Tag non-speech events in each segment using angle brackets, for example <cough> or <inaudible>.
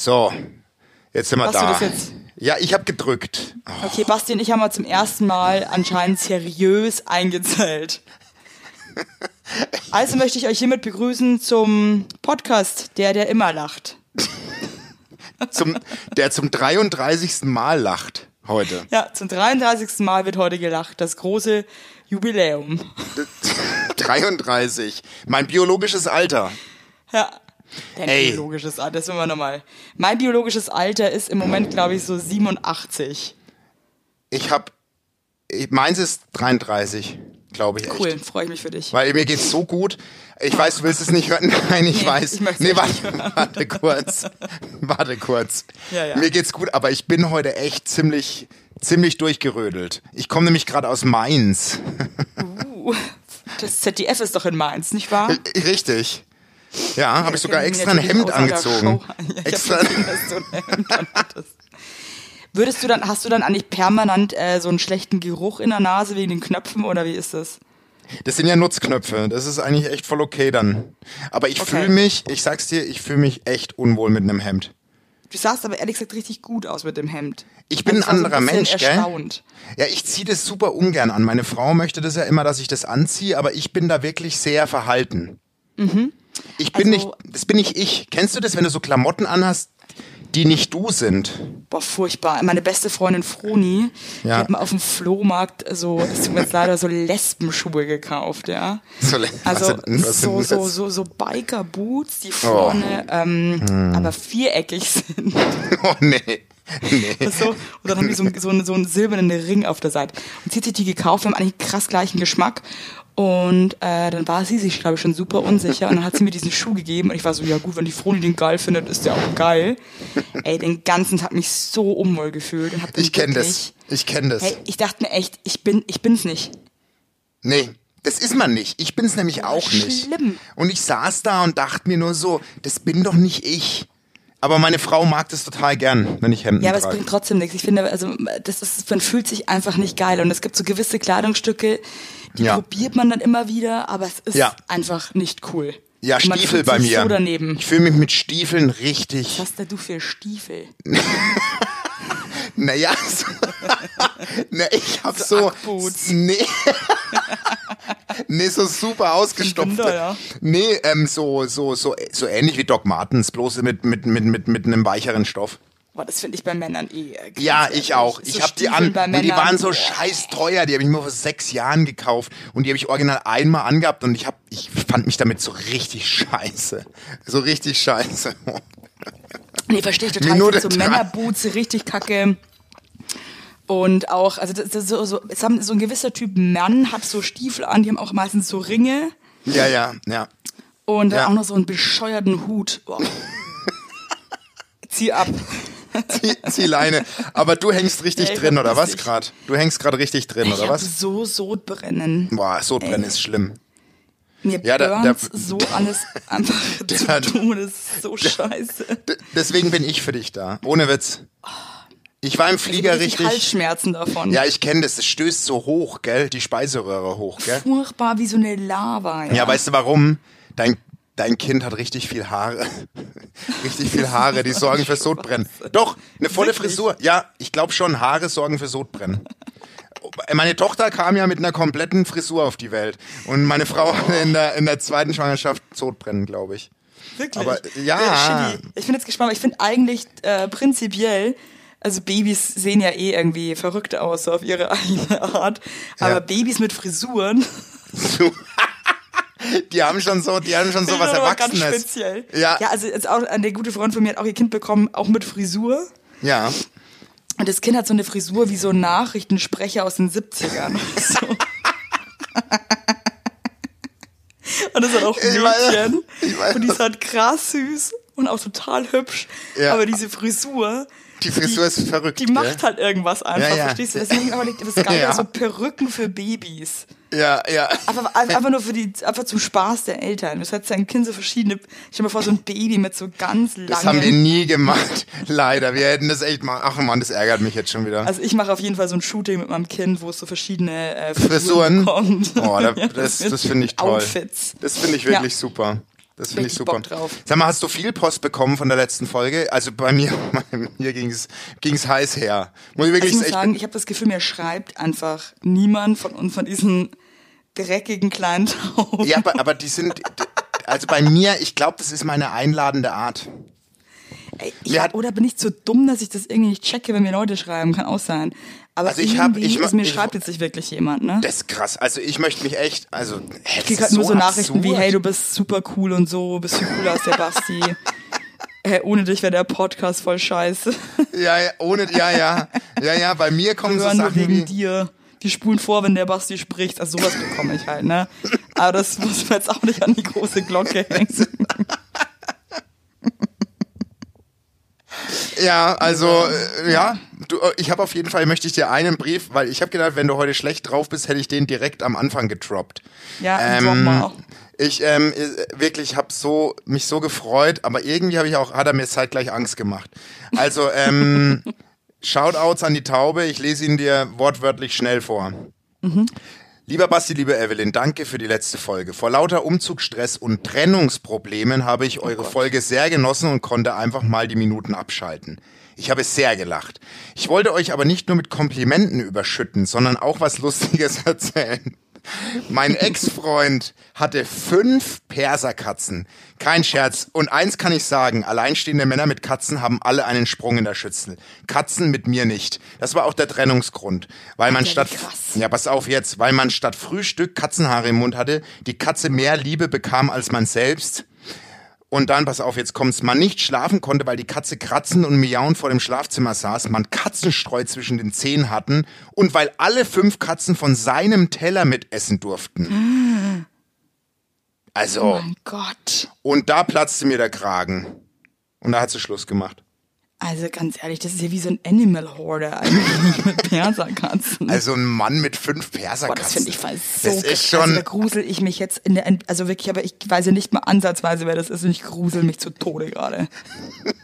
So, jetzt sind wir Hast du da. das jetzt? Ja, ich habe gedrückt. Okay, Basti und ich haben mal zum ersten Mal anscheinend seriös eingezählt. Also möchte ich euch hiermit begrüßen zum Podcast, der, der immer lacht. Zum, der zum 33. Mal lacht heute. Ja, zum 33. Mal wird heute gelacht. Das große Jubiläum. <laughs> 33. Mein biologisches Alter. Ja. Dein Ey. biologisches Alter, das sind wir nochmal. Mein biologisches Alter ist im Moment, glaube ich, so 87. Ich habe, meins ist 33, glaube ich. Cool, freue ich mich für dich. Weil mir geht's so gut. Ich weiß, du willst es nicht hören. <laughs> Nein, ich Nee, weiß. ich nee, warte, warte kurz. Warte kurz. Ja, ja. Mir geht's gut, aber ich bin heute echt ziemlich, ziemlich durchgerödelt. Ich komme nämlich gerade aus Mainz. <laughs> Uh, das ZDF ist doch in Mainz, nicht wahr? Richtig. Ja, habe ich sogar extra ein Hemd angezogen. <laughs> Ja, extra. gesehen, du ein Hemd. <laughs> Würdest du dann, hast du dann eigentlich permanent äh, so einen schlechten Geruch in der Nase wegen den Knöpfen oder wie ist das? Das sind ja Nutzknöpfe. Das ist eigentlich echt voll okay dann. Aber ich Okay. fühle mich, ich sag's dir, ich fühle mich echt unwohl mit einem Hemd. Du sahst aber ehrlich gesagt richtig gut aus mit dem Hemd. Ich bin ein Also anderer bisschen Mensch, gell? erstaunt. Ja, ich ziehe das super ungern an. Meine Frau möchte das ja immer, dass ich das anziehe, aber ich bin da wirklich sehr verhalten. Ich bin Also- nicht, das bin nicht ich. Kennst du das, wenn du so Klamotten anhast, die nicht du sind? Boah, furchtbar. Meine beste Freundin Froni, die Ja. hat mir auf dem Flohmarkt so, es tut mir jetzt leider so Lesbenschuhe gekauft, ja. So, Also so, so, das? so, so Biker-Boots, die Oh. vorne ähm, Hm. aber viereckig sind. <laughs> Oh nee. Nee. So, und dann haben die so, einen- so, so einen silbernen Ring auf der Seite. Und sie hat sich die gekauft, wir haben eigentlich krass gleichen Geschmack. Und äh, dann war sie sich, glaube ich, schon super unsicher. Und dann hat sie mir diesen Schuh gegeben. Und ich war so, ja gut, wenn die Froni den geil findet, ist der auch geil. Ey, den ganzen Tag mich so unwohl gefühlt. Und hab Ich kenne das. Ich kenne das. Hey, ich dachte mir echt, ich bin, ich bin's nicht. Nee, das ist man nicht. Ich bin's nämlich auch nicht. schlimm. Und ich saß da und dachte mir nur so, das bin doch nicht ich. Aber meine Frau mag das total gern, wenn ich Hemden Ja, aber es trage. bringt trotzdem nichts. Ich finde, also das ist, man fühlt sich einfach nicht geil. Und es gibt so gewisse Kleidungsstücke, die Ja. probiert man dann immer wieder, aber es ist Ja. einfach nicht cool. ja, man Stiefel bei mir. So daneben. Ich fühle mich mit Stiefeln richtig. Was hast denn du für Stiefel? <laughs> Naja, so, <laughs> na, ich hab so, Ackboots. <laughs> nee, nee, so super ausgestopfte, Winter, ja. nee, ähm, so, so, so, so ähnlich wie Doc Martens, bloß mit, mit, mit, mit, mit einem weicheren Stoff. Boah, das finde ich bei Männern eh. äh, Ja, ich auch. So Ich hab die an und die waren so boah. scheiß teuer. Die habe ich mir vor sechs Jahren gekauft und die habe ich original einmal angehabt und ich hab, ich fand mich damit so richtig scheiße, so richtig scheiße. Nee, verstehe ich total. Minute so. Männerboots richtig kacke. Und auch, also das, das so, so, es haben so ein gewisser Typ Mann hat so Stiefel an, die haben auch meistens so Ringe Ja, ja, ja. und dann Ja. auch noch so einen bescheuerten Hut. Boah. <laughs> Zieh ab. Zieh, zieh Leine. Aber du hängst richtig Ja, drin, oder was gerade? Du hängst gerade richtig drin, Ich oder was? so Sodbrennen. Boah, Sodbrennen ist schlimm. Mir Ja, da- da- so alles einfach <laughs> Der- zu tun. Das ist so scheiße. D deswegen bin ich für dich da. Ohne Witz. Ich war im Flieger Ich richtig. Halsschmerzen davon. Ja, ich kenne das. Es stößt so hoch, gell? Die Speiseröhre hoch, gell? Furchtbar wie so eine Lava. Ja, Ja, weißt du warum? Dein, dein Kind hat richtig viel Haare. <laughs> richtig viel Haare, die sorgen für Sodbrennen. Doch, eine volle Wirklich? Frisur. Ja, ich glaube schon, Haare sorgen für Sodbrennen. Meine Tochter kam ja mit einer kompletten Frisur auf die Welt. Und meine Frau hatte in der, in der zweiten Schwangerschaft Sodbrennen, glaube ich. Wirklich? Aber, ja. Shitty. Ich bin jetzt gespannt, ich finde eigentlich äh, prinzipiell, also Babys sehen ja eh irgendwie verrückt aus, so auf ihre <laughs> eigene Art. Aber Ja. Babys mit Frisuren, <laughs> Die haben schon so, die haben schon so was aber ganz Erwachsenes. speziell. Ja. ja, also jetzt auch eine gute Freundin von mir hat auch ihr Kind bekommen, auch mit Frisur. Ja. Und das Kind hat so eine Frisur wie so ein Nachrichtensprecher aus den 70ern. <laughs> So. Und das hat auch ein Ich Mädchen. ich Und die ist halt krass süß und auch total hübsch. Ja. Aber diese Frisur, Die Frisur ist verrückt. die macht halt irgendwas einfach, Ja, ja. verstehst du? Deswegen aber das ist geil, Ja. so Perücken für Babys. Ja, ja. Einfach, einfach nur für die, einfach zum Spaß der Eltern. Das hat sein Kind so verschiedene, stell dir mal vor, so ein Baby mit so ganz langen. Das haben wir nie gemacht. <laughs> Leider. Wir hätten das echt mal. Ach man, das ärgert mich jetzt schon wieder. Also ich mache auf jeden Fall so ein Shooting mit meinem Kind, wo es so verschiedene äh, Frisuren. bekommt. Oh, da, <laughs> das, das finde ich toll. Outfits. Das finde ich wirklich super. Das finde ich super. Bock drauf. Sag mal, hast du viel Post bekommen von der letzten Folge? Also bei mir, <laughs> bei mir ging's ging's heiß her. Muss ich Also wirklich ich muss sagen, ich habe das Gefühl, mir schreibt einfach niemand von uns, von diesen dreckigen kleinen Tauben. Ja, aber, aber die sind, also bei mir, ich glaube, das ist meine einladende Art. Ey, ich, oder bin ich zu dumm, dass ich das irgendwie nicht checke, wenn mir Leute schreiben? Kann auch sein. Aber Also ich hab- irgendwie ich ist, mir ich- schreibt jetzt nicht wirklich jemand, ne? Das ist krass. Also ich möchte mich echt, also, hä, Ich krieg halt nur so Nachrichten wie, hey, du bist super cool und so, bist viel cooler als der Basti. <laughs> hey, ohne dich wäre der Podcast voll scheiße. Ja, ja, ohne, ja, ja, ja, ja, bei mir kommen Wir so hören nur Sachen wegen wie, dir. Die spulen vor, wenn der Basti spricht. Also sowas bekomme ich halt, ne? Aber das muss man jetzt auch nicht an die große Glocke hängen. <laughs> ja, also, äh, ja, du, äh, ich habe auf jeden Fall, möchte ich dir einen Brief, weil ich habe gedacht, wenn du heute schlecht drauf bist, hätte ich den direkt am Anfang gedroppt. Ja, Ähm, drop mal. Ich ähm, äh, wirklich habe so mich so gefreut, aber irgendwie habe ich auch hat er mir zeitgleich Angst gemacht. Also ähm, <laughs> Shoutouts an die Taube, ich lese ihn dir wortwörtlich schnell vor. Lieber Basti, liebe Evelyn, danke für die letzte Folge. Vor lauter Umzugsstress und Trennungsproblemen habe ich eure Folge sehr genossen und konnte einfach mal die Minuten abschalten. Ich habe sehr gelacht. Ich wollte euch aber nicht nur mit Komplimenten überschütten, sondern auch was Lustiges <laughs> erzählen. Mein Ex-Freund hatte fünf Perserkatzen. Kein Scherz. Und eins kann ich sagen, alleinstehende Männer mit Katzen haben alle einen Sprung in der Schüssel. Katzen mit mir nicht. Das war auch der Trennungsgrund. Weil man Ja, statt, krass. ja, pass auf jetzt, weil man statt Frühstück Katzenhaare im Mund hatte, die Katze mehr Liebe bekam als man selbst. Und dann, pass auf, jetzt kommt's, man nicht schlafen konnte, weil die Katze kratzen und miauen vor dem Schlafzimmer saß, man Katzenstreu zwischen den Zähnen hatten und weil alle fünf Katzen von seinem Teller mitessen durften. Also, Oh mein Gott. und da platzte mir der Kragen. Und da hat sie Schluss gemacht. Also ganz ehrlich, das ist ja wie so ein Animal Hoarder <laughs> eigentlich mit Perserkatzen. Also ein Mann mit fünf Boah, Perserkatzen. das finde ich voll so Das ist schon, Also da grusel ich mich jetzt in der, also wirklich, aber ich weiß ja nicht mal ansatzweise, wer das ist und ich grusel mich zu Tode gerade. <laughs>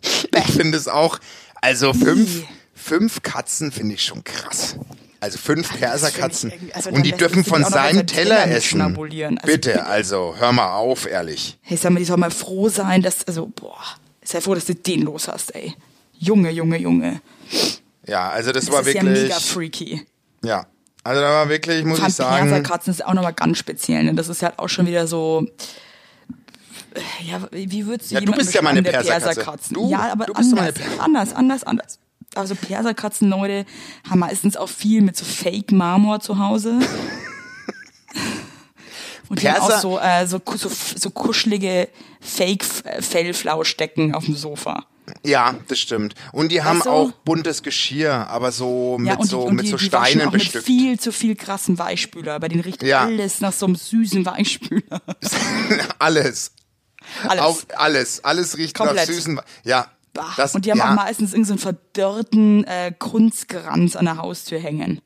ich finde es auch, also fünf, fünf Katzen finde ich schon krass. Also fünf Perserkatzen. irgendwie- also und die dürfen von seinem Teller Teller essen. Also bitte, bitte. also hör mal auf, ehrlich. Hey, sag mal, die soll mal froh sein, dass, also, boah, sei froh, dass du den los hast, ey. Junge, Junge, Junge. Ja, also das, Das war ist ja wirklich. mega freaky. Ja, also da war wirklich, muss ich sagen. Perserkatzen ist auch nochmal ganz speziell, ne? Das ist halt auch schon wieder so. Ja, wie würdest du Ja, du bist ja meine Perserkatze. Perserkatzen? Du- ja, aber du bist meine anders, Per- anders, anders, anders. Also Perserkatzen, Leute, haben meistens auch viel mit so Fake-Marmor zu Hause. <laughs> Und die haben auch so, äh, so, so, so kuschelige Fake-Fellflauschdecken auf dem Sofa. Ja, das stimmt. Und die haben du? auch buntes Geschirr, aber so mit Ja, so, die, und mit die, so Steinen auch mit bestückt. viel zu viel krassen Weichspüler. Bei denen riecht Ja. alles nach so einem süßen Weichspüler. <laughs> alles. Alles. Auch alles. Alles riecht nach Komplett. süßen. Ja. Bah. Das, und die haben ja, auch meistens irgendeinen so verdörrten äh, Kunstgranz an der Haustür hängen.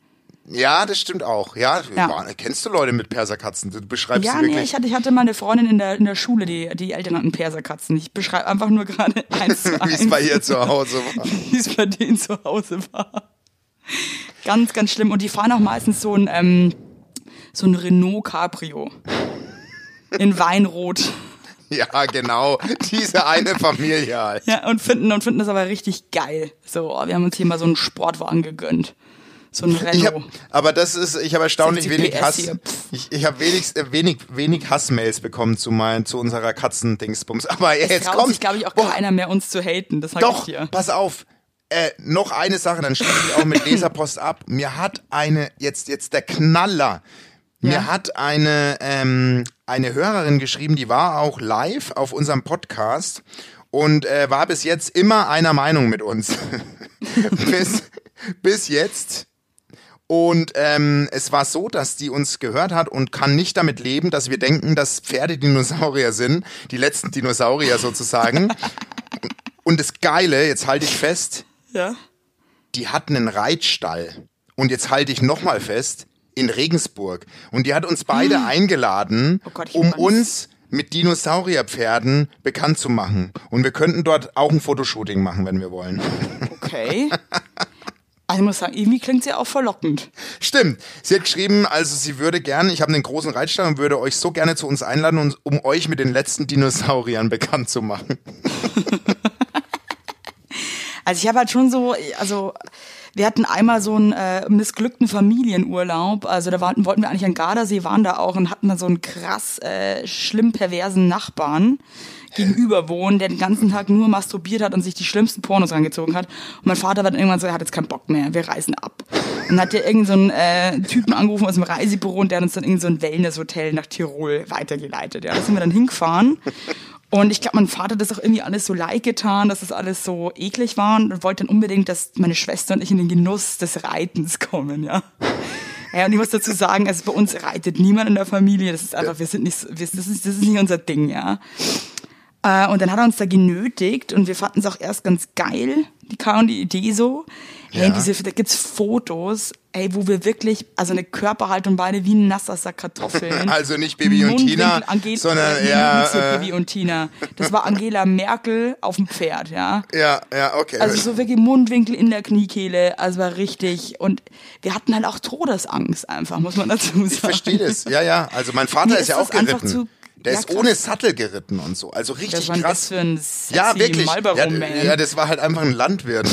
Ja, das stimmt auch. Ja, Ja. Kennst du Leute mit Perserkatzen? Du beschreibst Ja, sie wirklich. nee, ich hatte, ich hatte mal eine Freundin in der, in der Schule, die, die Eltern hatten Perserkatzen. Ich beschreibe einfach nur gerade <laughs> eins zu wie eins, es bei ihr zu Hause war. <laughs> wie es bei denen zu Hause war. Ganz, ganz schlimm. Und die fahren auch meistens so ein, ähm, so ein Renault Cabrio. In Weinrot. <laughs> Ja, genau. Diese eine Familie halt. Ja, und finden, und finden das aber richtig geil. So, oh, wir haben uns hier mal so einen Sportwagen gegönnt. So ein Renault. Ich hab, aber das ist, ich habe erstaunlich 60 wenig PS Hass. hier. Ich, ich habe wenig, äh, wenig, wenig Hassmails bekommen zu mein, zu unserer Katzendingsbums. <laughs> Aber jetzt Traut kommt, sich, glaube ich, auch Boah, keiner mehr, uns zu haten. Das Doch, ich dir. pass auf. Äh, noch eine Sache, dann schließe ich auch mit <laughs> Leserpost ab. Mir hat eine, jetzt, jetzt der Knaller. Mir Ja. hat eine, ähm, eine Hörerin geschrieben, die war auch live auf unserem Podcast und äh, war bis jetzt immer einer Meinung mit uns. <laughs> bis, bis jetzt. Und ähm, es war so, dass die uns gehört hat und kann nicht damit leben, dass wir denken, dass Pferde Dinosaurier sind, die letzten Dinosaurier sozusagen. <laughs> und das Geile, jetzt halte ich fest, Ja. die hatten einen Reitstall. Und jetzt halte ich nochmal fest, in Regensburg. Und die hat uns beide <gasps> eingeladen, Oh Gott, um uns mit Dinosaurierpferden bekannt zu machen. Und wir könnten dort auch ein Fotoshooting machen, wenn wir wollen. Okay. <laughs> Also ich muss sagen, irgendwie klingt sie auch verlockend. Stimmt. Sie hat geschrieben, also sie würde gerne, ich habe einen großen Reitstall und würde euch so gerne zu uns einladen, um euch mit den letzten Dinosauriern bekannt zu machen. <laughs> also ich habe halt schon so, also wir hatten einmal so einen äh, missglückten Familienurlaub. Also da warten, wollten wir eigentlich an Gardasee, waren da auch und hatten dann so einen krass äh, schlimm perversen Nachbarn gegenüber wohnen, der den ganzen Tag nur masturbiert hat und sich die schlimmsten Pornos angezogen hat. Und mein Vater war dann irgendwann so, er hat jetzt keinen Bock mehr, wir reisen ab. Und hat der irgendeinen so äh, Typen angerufen aus dem Reisebüro und der hat uns dann irgendein so ein Wellness-Hotel nach Tirol weitergeleitet. Ja, da sind wir dann hingefahren. Und ich glaube, mein Vater hat das auch irgendwie alles so leid getan, dass das alles so eklig war und wollte dann unbedingt, dass meine Schwester und ich in den Genuss des Reitens kommen, ja. Ja, und ich muss dazu sagen, also bei uns reitet niemand in der Familie. Das ist einfach, wir sind nicht, das ist, das ist nicht unser Ding, ja. Äh, und dann hat er uns da genötigt und wir fanden es auch erst ganz geil, die kamen die Idee so. Ja. Hey, diese, da gibt's Fotos, ey, wo wir wirklich, also eine Körperhaltung beide wie ein nasser Sack Kartoffeln. <laughs> also nicht Baby und Tina, Angel sondern äh, ja, so äh, Baby und Tina. Das war Angela Merkel auf dem Pferd, ja. Ja, ja, okay. Also so wirklich Mundwinkel in der Kniekehle, also war richtig. Und wir hatten halt auch Todesangst einfach, muss man dazu sagen. Ich verstehe das, ja, ja. Also mein Vater ist, ist ja auch geritten. Der ja, ist ohne Sattel geritten und so. Also richtig das krass. für ein sexy ja, wirklich. Ja, ja, das war halt einfach ein Landwirt.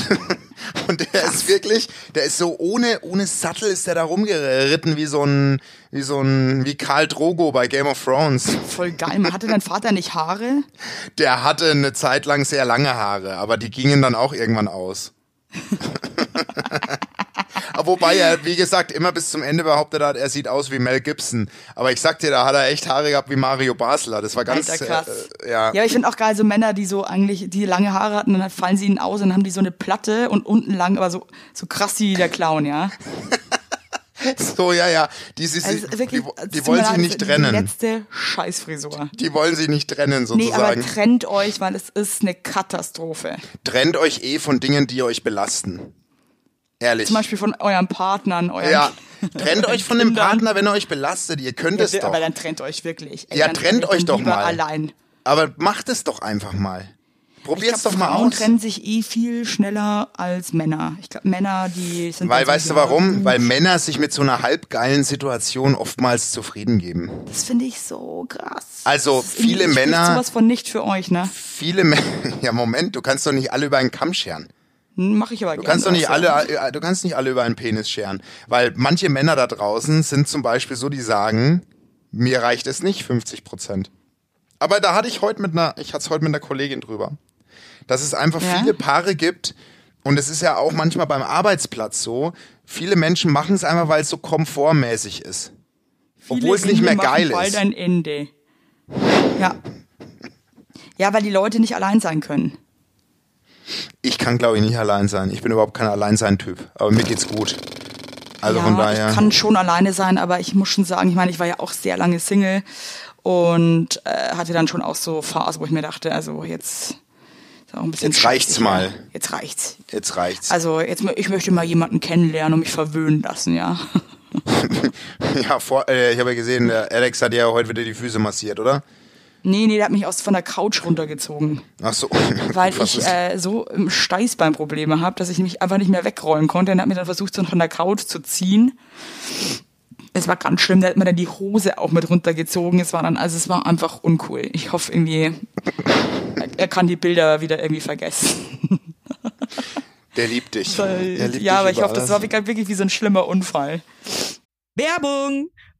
<laughs> und der krass. ist wirklich, der ist so ohne, ohne Sattel ist der da rumgeritten wie so ein, wie so ein, wie Karl Drogo bei Game of Thrones. Voll geil. Man hatte dein Vater nicht Haare? Der hatte eine Zeit lang sehr lange Haare, aber die gingen dann auch irgendwann aus. <laughs> Wobei er, wie gesagt, immer bis zum Ende behauptet hat, er sieht aus wie Mel Gibson. Aber ich sag dir, da hat er echt Haare gehabt wie Mario Basler. Das war ganz Alter, krass. Äh, ja. ja, ich finde auch geil, so Männer, die so eigentlich, die lange Haare hatten, dann fallen sie ihnen aus und dann haben die so eine Platte und unten lang, aber so, so krass wie der Clown, ja. <laughs> So, ja, ja. Die, sie, also wirklich, die, die wollen sich nicht trennen. Die letzte Scheißfrisur. Die wollen sie nicht trennen, sozusagen. Nee, aber trennt euch, weil es ist eine Katastrophe. Trennt euch eh von Dingen, die euch belasten. Ehrlich. Zum Beispiel von euren Partnern, euren Ja. <laughs> Trennt euch von dem Partner, wenn er euch belastet. Ihr könnt ja, es doch. Aber dann trennt euch wirklich. Ey, ja, trennt euch doch mal. allein. Aber macht es doch einfach mal. Probier's glaub, doch mal Frauen aus. trennen sich eh viel schneller als Männer. Ich glaube, Männer, die sind. Weil, weißt du warum? Weil Männer sich mit so einer halbgeilen Situation oftmals zufrieden geben. Das finde ich so krass. Also, viele Männer. sowas von nicht für euch, ne? Viele <laughs> Männer. Ja, Moment, du kannst doch nicht alle über einen Kamm scheren. Mache ich aber du kannst doch nicht alle, äh, du kannst nicht alle über einen Penis scheren, weil manche Männer da draußen sind zum Beispiel so, die sagen, mir reicht es nicht 50 Prozent. Aber da hatte ich heute mit einer, ich hatte es heute mit einer Kollegin drüber, dass es einfach ja? viele Paare gibt und es ist ja auch manchmal beim Arbeitsplatz so. Viele Menschen machen es einfach, weil es so komfortmäßig ist, viele obwohl es nicht mehr geil bald ist. ein Ende. Ja. Ja, weil die Leute nicht allein sein können. Ich kann, glaube ich, nicht allein sein. Ich bin überhaupt kein Alleinsein-Typ. Aber mir geht's gut. Also ja, von daher. Ich kann schon alleine sein, aber ich muss schon sagen, ich meine, ich war ja auch sehr lange Single und äh, hatte dann schon auch so Phasen, wo ich mir dachte, also jetzt Jetzt reicht's mal. Jetzt reicht's. Jetzt reicht's. Also jetzt ich möchte mal jemanden kennenlernen und mich verwöhnen lassen, ja. <laughs> ja, vor, äh, ich habe ja gesehen, der Alex hat ja heute wieder die Füße massiert, oder? Nee, nee, der hat mich aus von der Couch runtergezogen. Ach so. <laughs> Weil ich äh, so Steißbeinprobleme habe, dass ich mich einfach nicht mehr wegrollen konnte. Und er hat mir dann versucht, so von der Couch zu ziehen. Es war ganz schlimm, der hat mir dann die Hose auch mit runtergezogen. Es war dann, also es war einfach uncool. Ich hoffe irgendwie, er kann die Bilder wieder irgendwie vergessen. <laughs> Der liebt dich. Der liebt ja, dich aber ich hoffe, das war wirklich wie so ein schlimmer Unfall. Werbung!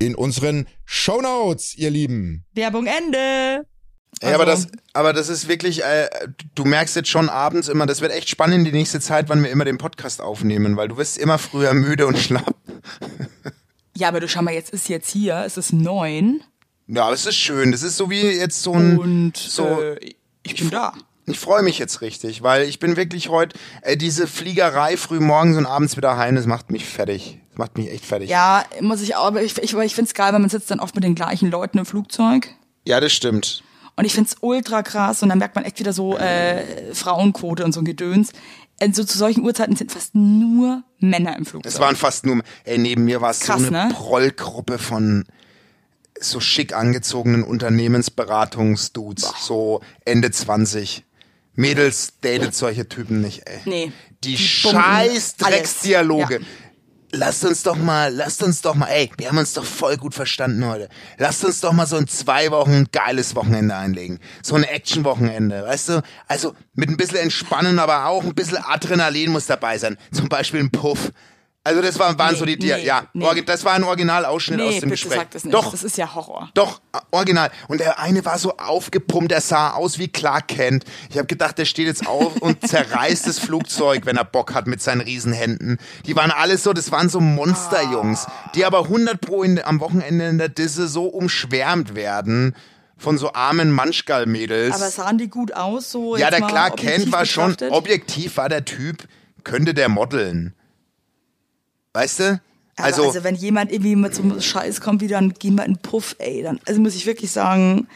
in unseren Shownotes, ihr Lieben. Werbung Ende. Ja, aber das, aber das ist wirklich, äh, du merkst jetzt schon abends immer, das wird echt spannend die nächste Zeit, wann wir immer den Podcast aufnehmen, weil du wirst immer früher müde und <laughs> schlapp. Ja, aber du schau mal, jetzt ist jetzt hier, es ist neun. Ja, aber es ist schön. Das ist so wie jetzt so ein. Und so, äh, ich bin da. Ich freue mich jetzt richtig, weil ich bin wirklich heute, äh, diese Fliegerei früh morgens und abends wieder heim, das macht mich fertig. Das macht mich echt fertig. Ja, muss ich auch, aber ich, ich, ich finde es geil, weil man sitzt dann oft mit den gleichen Leuten im Flugzeug. Ja, das stimmt. Und ich finde es ultra krass und dann merkt man echt wieder so äh, Frauenquote und so ein Gedöns. Also zu solchen Uhrzeiten sind fast nur Männer im Flugzeug. Es waren fast nur, ey, neben mir war es so eine ne? Prollgruppe von so schick angezogenen Unternehmensberatungsdudes, so Ende 20. Mädels datet solche Typen nicht, ey. Nee. Die, Die scheiß Drecksdialoge. alles. Lasst uns doch mal, lasst uns doch mal, ey, wir haben uns doch voll gut verstanden heute. Lasst uns doch mal so in zwei Wochen ein geiles Wochenende einlegen. So ein Action-Wochenende, weißt du? Also mit ein bisschen Entspannen, aber auch ein bisschen Adrenalin muss dabei sein. Zum Beispiel ein Puff. Also das waren, waren Nee, so die, nee, ja, nee. das war ein Originalausschnitt nee, aus dem bitte Gespräch. sag das nicht. Doch, Das ist ja Horror. doch, äh, original. Und der eine war so aufgepumpt, der sah aus wie Clark Kent. Ich habe gedacht, der steht jetzt auf und <laughs> zerreißt das Flugzeug, wenn er Bock hat mit seinen Riesenhänden. Die waren alles so, das waren so Monsterjungs, die aber 100 pro in, am Wochenende in der Disse so umschwärmt werden von so armen Manschgal-Mädels. Aber sahen die gut aus? So Ja, der Clark Kent war schon, objektiv war der Typ, könnte der modeln. Weißt du? Also, also, wenn jemand irgendwie mit so einem Scheiß kommt, wie dann gehen wir in den Puff, ey, dann, also muss ich wirklich sagen,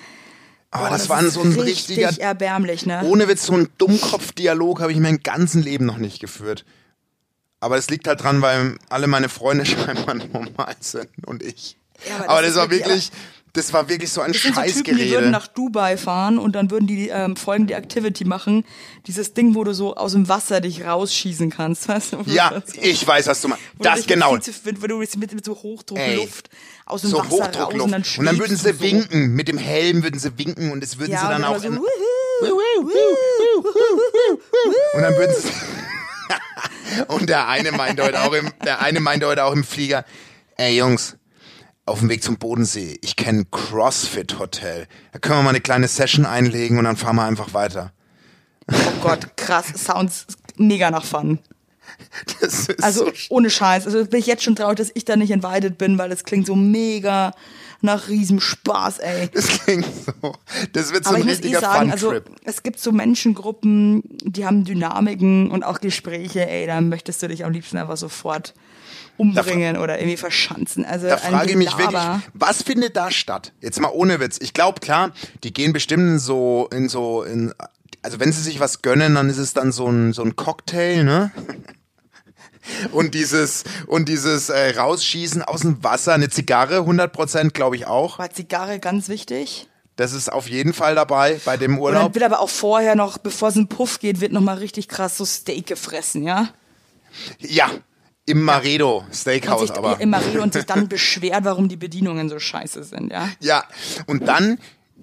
aber boah, das, war so ein ist richtiger, richtig erbärmlich, ne? ohne Witz, so ein Dummkopf-Dialog habe ich mein ganzen Leben noch nicht geführt. Aber es liegt halt dran, weil alle meine Freunde <laughs> scheinbar normal sind und ich. Ja, aber aber, das das, war wirklich- wirklich, das war wirklich so ein Das sind so Typen, die würden Scheißgerede. nach Dubai fahren und dann würden die ähm, folgende Activity machen. Dieses Ding, wo du so aus dem Wasser dich rausschießen kannst, <laughs> weißt du? Wo ja, ich weiß, was du meinst. wo Das genau. zu- Wenn du mit, mit so Hochdruckluft aus dem So Wasser raus und Hochdruckluft. dann, Und dann würden sie so. winken. Mit dem Helm würden sie winken und es würden Ja, sie dann auch. immer in, so, wuhu, und dann würden sie. <laughs> und der eine meinte heute auch im, der eine meinte heute auch im Flieger, ey Jungs, auf dem Weg zum Bodensee, ich kenne CrossFit Hotel. Da können wir mal eine kleine Session einlegen und dann fahren wir einfach weiter. Oh Gott, krass, sounds mega nach Fun. Das ist Also so ohne Scheiß. Also bin ich jetzt schon traurig, dass ich da nicht invited bin, weil das klingt so mega nach Riesenspaß, ey. Das klingt so. Das wird so Aber ein ich muss eh richtiger sagen, also Fun-Trip. es gibt so Menschengruppen, die haben Dynamiken und auch Gespräche, ey, da möchtest du dich am liebsten einfach sofort umbringen oder irgendwie verschanzen. Also Da ein frage ich mich wirklich, was findet da statt? Jetzt mal ohne Witz. Ich glaube, klar, die gehen bestimmt in so, in so, in, also wenn sie sich was gönnen, dann ist es dann so ein, so ein Cocktail, ne? <laughs> Und dieses, und dieses äh, Rausschießen aus dem Wasser, eine Zigarre, 100% glaube ich auch. War Zigarre ganz wichtig. Das ist auf jeden Fall dabei bei dem Und dann Urlaub. wird aber auch vorher noch, bevor es in den Puff geht, wird noch mal richtig krass so Steak gefressen, ja? Ja, im Maredo Steakhouse sich aber. im Marie und sich dann <laughs> beschwert, warum die Bedienungen so scheiße sind, ja? Ja, und dann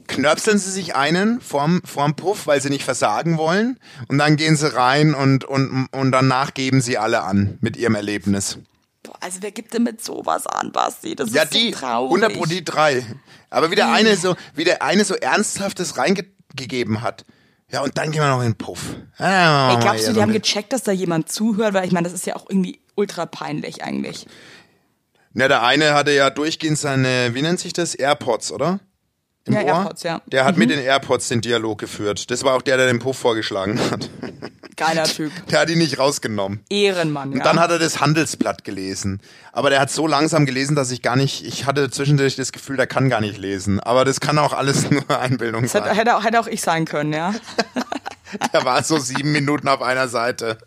knöpseln sie sich einen vorm, vorm Puff, weil sie nicht versagen wollen. Und dann gehen sie rein und, und, und danach geben sie alle an mit ihrem Erlebnis. Boah, also wer gibt denn mit sowas an, Basti? Das Ja, ist die, so traurig. 100 pro die drei. Aber wie der eine so, wie der eine so Ernsthaftes reingegeben hat. Ja, und dann gehen wir noch in den Puff. Ah, Ey, glaubst du, die haben gecheckt, dass da jemand zuhört? Weil ich meine, das ist ja auch irgendwie ultra peinlich eigentlich. Na, der eine hatte ja durchgehend seine, wie nennt sich das? AirPods, oder? Im Ja, Ohr? AirPods, ja. Mhm. Der hat mit den AirPods den Dialog geführt. Das war auch der, der den Puff vorgeschlagen hat. Geiler <laughs> Typ. Der hat ihn nicht rausgenommen. Ehrenmann, ja. Und dann hat er das Handelsblatt gelesen. Aber der hat so langsam gelesen, dass ich gar nicht, ich hatte zwischendurch das Gefühl, der kann gar nicht lesen. Aber das kann auch alles <laughs> nur Einbildung das hätte, sein. hätte, auch, hätte auch ich sein können, ja. <laughs> <laughs> Der war so sieben Minuten auf einer Seite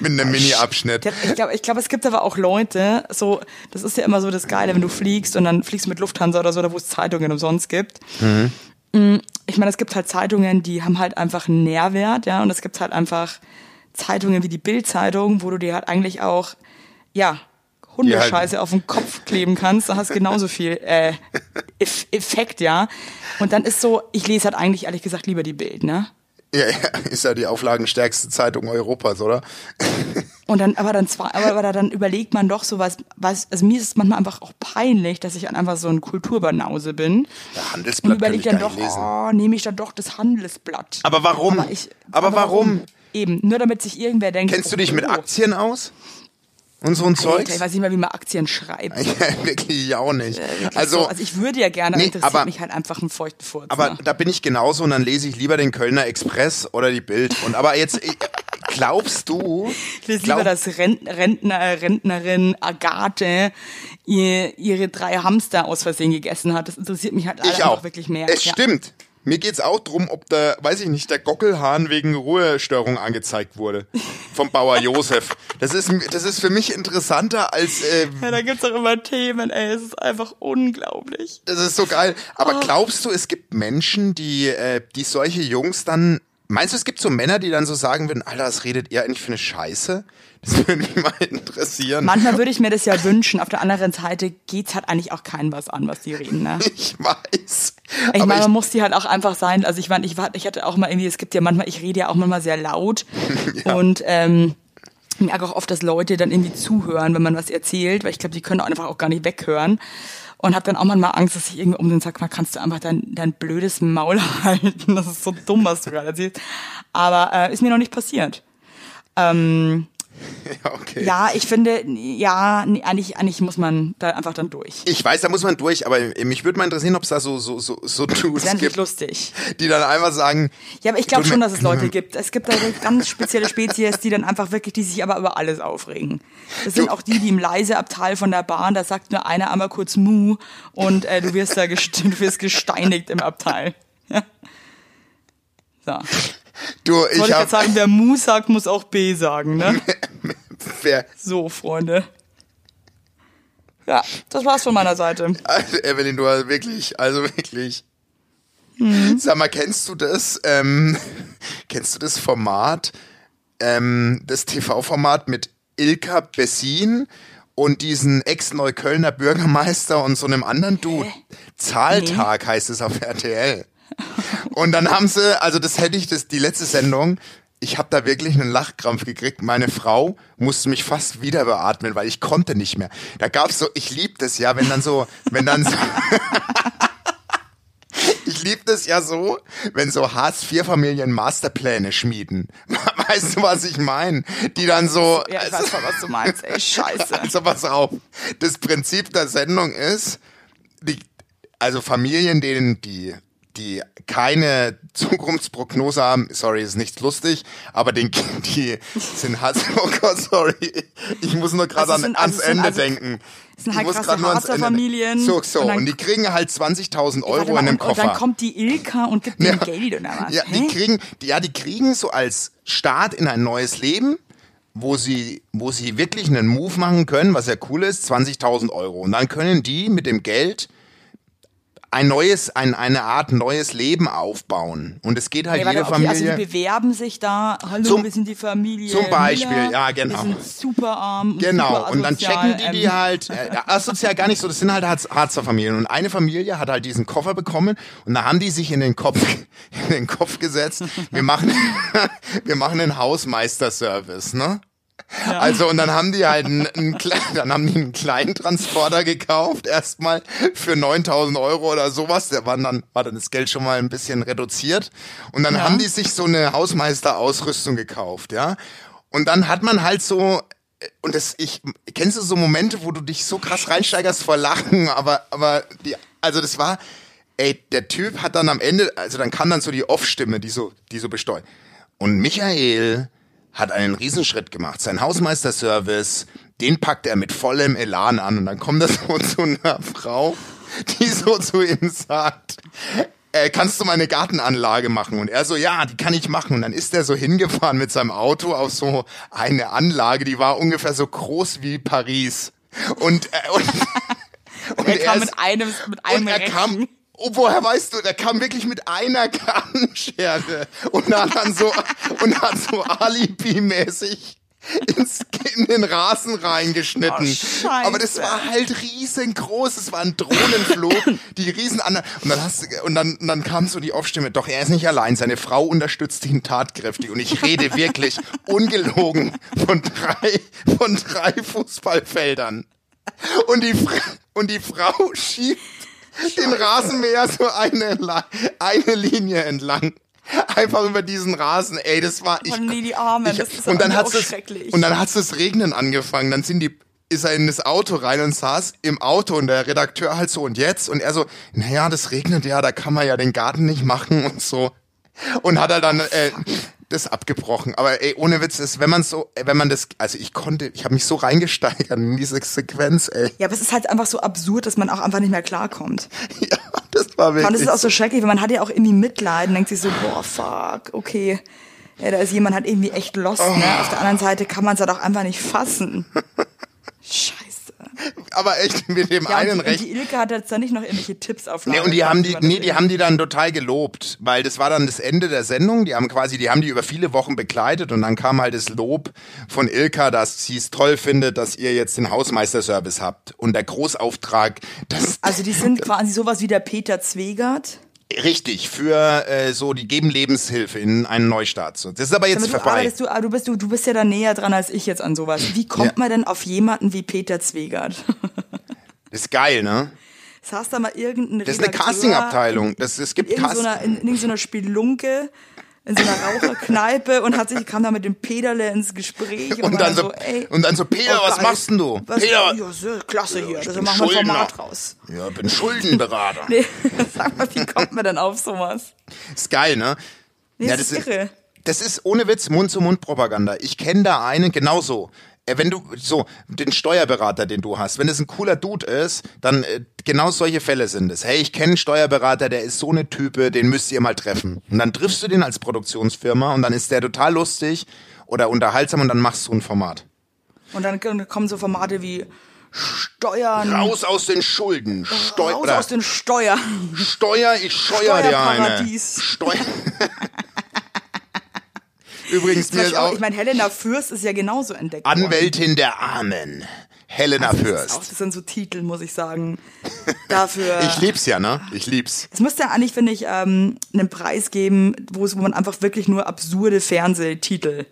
mit einem Mini-Abschnitt. Ich glaube, ich glaub, es gibt aber auch Leute, so, das ist ja immer so das Geile, wenn du fliegst und dann fliegst mit Lufthansa oder so, da wo es Zeitungen umsonst gibt. Mhm. Ich meine, es gibt halt Zeitungen, die haben halt einfach einen Nährwert, ja, und es gibt halt einfach Zeitungen wie die Bild-Zeitung, wo du dir halt eigentlich auch, ja, Hundescheiße auf den Kopf kleben kannst, da hast genauso viel äh, <laughs> Eff Effekt, ja. Und dann ist so, ich lese halt eigentlich ehrlich gesagt lieber die Bild, ne? Ja, ja, ist ja die auflagenstärkste Zeitung Europas, oder? Und dann, aber dann zwar, aber, aber dann überlegt man doch so was, was, also mir ist es manchmal einfach auch peinlich, dass ich einfach so ein Kulturbanause bin. Ja, Handelsblatt und überlege dann doch, lesen. oh, nehme ich dann doch das Handelsblatt. Aber warum? Aber, ich, Aber warum? Eben, nur damit sich irgendwer denkt. Kennst du dich mit oh, Aktien aus? Und so ein Zeugs? ich weiß nicht mal, wie man Aktien schreibt. <laughs> Ja, wirklich, ich auch nicht. Wirklich Also, so. also ich würde ja gerne, aber Nee, interessiert aber- mich halt einfach ein feuchten Furz. aber ne? da bin ich genauso und dann lese ich lieber den Kölner Express oder die Bild. Und aber jetzt, glaubst du? Ich lese glaub- lieber, dass Rent Rentner, Rentnerin Agathe ihr, ihre drei Hamster aus Versehen gegessen hat. Das interessiert mich halt Ich einfach auch. wirklich mehr. Es Ja. stimmt. Mir geht's auch drum, ob der, weiß ich nicht, der Gockelhahn wegen Ruhestörung angezeigt wurde. Vom Bauer Josef. Das ist, das ist für mich interessanter als, äh, Ja, da gibt's auch immer Themen, ey, es ist einfach unglaublich. das ist so geil. Oh. Aber glaubst du, es gibt Menschen, die, äh, die solche Jungs dann, meinst du, es gibt so Männer, die dann so sagen würden, Alter, was redet ihr eigentlich für eine Scheiße? Das würde mich mal interessieren. Manchmal würde ich mir das ja wünschen. Auf der anderen Seite geht's halt eigentlich auch keinem was an, was die reden, ne? <laughs> Ich weiß. Ich meine, man muss die halt auch einfach sein. Also ich meine, ich, ich hatte auch mal irgendwie, es gibt ja manchmal, ich rede ja auch manchmal sehr laut <laughs> und ähm, ich merke auch oft, dass Leute dann irgendwie zuhören, wenn man was erzählt, weil ich glaube, die können einfach auch gar nicht weghören. Und habe dann auch manchmal Angst, dass ich irgendwie um den sag mal, kannst du einfach dein, dein blödes Maul <laughs> halten. Das ist so dumm, was du gerade erzählst. Aber äh, ist mir noch nicht passiert. Ähm, <laughs> ja, okay. ja, ich finde, ja, eigentlich, eigentlich muss man da einfach dann durch. Ich weiß, da muss man durch, aber mich würde mal interessieren, ob es da so, so, so, so Das Dudes nicht gibt, lustig. die dann einfach sagen, Ja, aber ich glaube schon, dass es Leute <laughs> gibt. Es gibt da ganz spezielle Spezies, die dann einfach wirklich, die sich aber über alles aufregen. Das sind Du- auch die, die im leise Abteil von der Bahn, da sagt nur einer einmal kurz Mu und äh, du wirst da gest du wirst gesteinigt im Abteil. Ja. <laughs> So. du, Wollte ich ich jetzt sagen, wer Mu sagt, muss auch B sagen, ne? Wer, So, Freunde. Ja, das war's von meiner Seite. also Evelyn, du hast wirklich, also wirklich. Mhm. Sag mal, kennst du das, ähm, <laughs> kennst du das Format, ähm, das TV-Format mit Ilka Bessin und diesen Ex-Neuköllner Bürgermeister und so einem anderen Dude? Zahltag heißt es auf RTL. Und dann haben sie, also das hätte ich, das die letzte Sendung, ich habe da wirklich einen Lachkrampf gekriegt. Meine Frau musste mich fast wieder beatmen, weil ich konnte nicht mehr. Da gab's so, ich lieb das ja, wenn dann so, wenn dann so, <laughs> ich lieb das ja so, wenn so Hartz-IV-Familien Masterpläne schmieden. <laughs> Weißt du, was ich meine? Die dann so, Ja, ich weiß voll, was du meinst, ey, scheiße. <laughs> also pass auf. Das Prinzip der Sendung ist, die, also Familien, denen die, die keine <laughs> Zukunftsprognose haben, sorry, ist nicht lustig, aber den, <laughs> die sind Hass, oh Gott, sorry. Ich muss nur gerade Also an, ans also Ende also- denken. es sind halt krasse grad nur ans Harzer Ende- Familien. So, so. Und Und, die kriegen halt 20.000 Euro mal, in einem und, und Koffer. dann kommt die Ilka und gibt denen Geld oder was? Ja, die kriegen, die, ja, die kriegen so als Start in ein neues Leben, wo sie, wo sie wirklich einen Move machen können, was ja cool ist, 20.000 Euro. Und dann können die mit dem Geld ein neues, ein, eine Art neues Leben aufbauen. Und es geht halt Nee, jede okay, also Familie. die bewerben sich da, hallo, Zum- wir sind die Familie. zum Beispiel, Müller, ja, genau. Wir sind super arm. Und Genau, super und dann checken die die ähm, halt, äh, asozial gar nicht so, das sind halt Harz- Harzer Familien. Und eine Familie hat halt diesen Koffer bekommen und da haben die sich in den Kopf, <laughs> in den Kopf gesetzt, wir machen, <laughs> wir machen einen Hausmeisterservice, ne? Also und dann haben die halt einen, einen, dann haben die einen kleinen Transporter gekauft, erstmal für 9000 Euro oder sowas. Der war dann, war dann das Geld schon mal ein bisschen reduziert. Und dann Ja. haben die sich so eine Hausmeisterausrüstung gekauft, ja. Und dann hat man halt so, und das, ich, kennst du so Momente, wo du dich so krass reinsteigerst vor Lachen, aber, aber die, also das war, ey, der Typ hat dann am Ende, also dann kam dann so die Off-Stimme, die so, die so besteuert. Und Michael hat einen Riesenschritt gemacht. Sein Hausmeisterservice, den packt er mit vollem Elan an. Und dann kommt das so <laughs> zu einer Frau, die so zu ihm sagt, äh, kannst du meine Gartenanlage machen? Und er so, ja, die kann ich machen. Und dann ist er so hingefahren mit seinem Auto auf so eine Anlage, die war ungefähr so groß wie Paris. Und, äh, und, <laughs> Und er kam ist- mit einem, mit einem und er Rechen. kam, oh, woher weißt du, der kam wirklich mit einer <laughs> Gartenschere und hat dann so, und hat so Alibi-mäßig ins, in den Rasen reingeschnitten. Oh. Aber das war halt riesengroß, es war ein Drohnenflug, die riesen an und dann hast du, und dann, und dann kam so die Aufstimme, doch er ist nicht allein, seine Frau unterstützt ihn tatkräftig und ich rede wirklich ungelogen von drei, von drei Fußballfeldern. Und die, und die Frau schiebt den Rasenmäher so eine, eine Linie entlang. Einfach über diesen Rasen, ey, das war ich. Oh nee, die Armen, ich das ist und dann hat's das, schrecklich. und dann hat's das Regnen angefangen. Dann sind die ist er in das Auto rein und saß im Auto und der Redakteur halt so und jetzt und er so, naja, das regnet ja, da kann man ja den Garten nicht machen und so und hat er dann äh, das abgebrochen. Aber ey, ohne Witz ist, wenn man so, äh, wenn man das, also ich konnte, ich habe mich so reingesteigert in diese Sequenz, ey. Ja, aber es ist halt einfach so absurd, dass man auch einfach nicht mehr klarkommt. <laughs> Ja, das war wirklich. Und das ist auch so schrecklich, weil man hat ja auch irgendwie Mitleid und denkt sich so, boah, fuck, okay. Ja, da ist jemand halt irgendwie echt lost, ne? Auf der anderen Seite kann man es halt auch einfach nicht fassen. <laughs> Scheiße. Aber echt mit dem Ja, einen und die, recht. und die Ilke hat jetzt da nicht noch irgendwelche Tipps auf Nee, und die haben die, nee, die haben die dann total gelobt, weil das war dann das Ende der Sendung. Die haben quasi, die haben die über viele Wochen begleitet und dann kam halt das Lob von Ilka, dass sie es toll findet, dass ihr jetzt den Hausmeisterservice habt. Und der Großauftrag, das Also die sind <laughs> quasi sowas wie der Peter Zwegert. Richtig für äh, so, die geben Lebenshilfe in einen Neustart. So, Das ist aber jetzt Aber du vorbei. du, aber du bist du, du bist ja da näher dran als ich jetzt an sowas. Wie kommt Ja. man denn auf jemanden wie Peter Zwegert? <laughs> Das ist geil, ne? Das heißt da mal irgendein Das ist eine Castingabteilung. Das, es gibt in irgendeiner in, in so einer Spelunke in so einer Raucherkneipe und hat sich kam da mit dem Peterle ins Gespräch und, und dann so, ey, und dann so, Peter, oh, was machst denn du? Was, Peter, ja, so, klasse hier, ich das machen wir ein. Format raus. ja, bin Schuldenberater. <laughs> Nee, sag mal, wie kommt man denn auf sowas? Ist geil, ne? Nee, das ist irre. Das ist ohne Witz Mund-zu-Mund-Propaganda. Ich kenne da einen genauso. Äh, Wenn du so den Steuerberater, den du hast, wenn es ein cooler Dude ist, dann äh, genau solche Fälle sind es. Hey, ich kenne einen Steuerberater, der ist so eine Type, den müsst ihr mal treffen. Und dann triffst du den als Produktionsfirma und dann ist der total lustig oder unterhaltsam und dann machst du ein Format. Und dann kommen so Formate wie Steuern, Raus aus den Schulden. Steu raus aus den Steuern. Steuer, ich steuer dir eine. Steuer. <laughs> Übrigens, mir ist auch, ich meine, Helena Fürst ist ja genauso entdeckt worden. Anwältin der Armen. Helena Das, auch, Fürst. das sind so Titel, muss ich sagen. Dafür. <laughs> Ich lieb's ja, ne? Ich lieb's. Es müsste ja eigentlich, finde ich, ähm, einen Preis geben, wo man einfach wirklich nur absurde Fernsehtitel.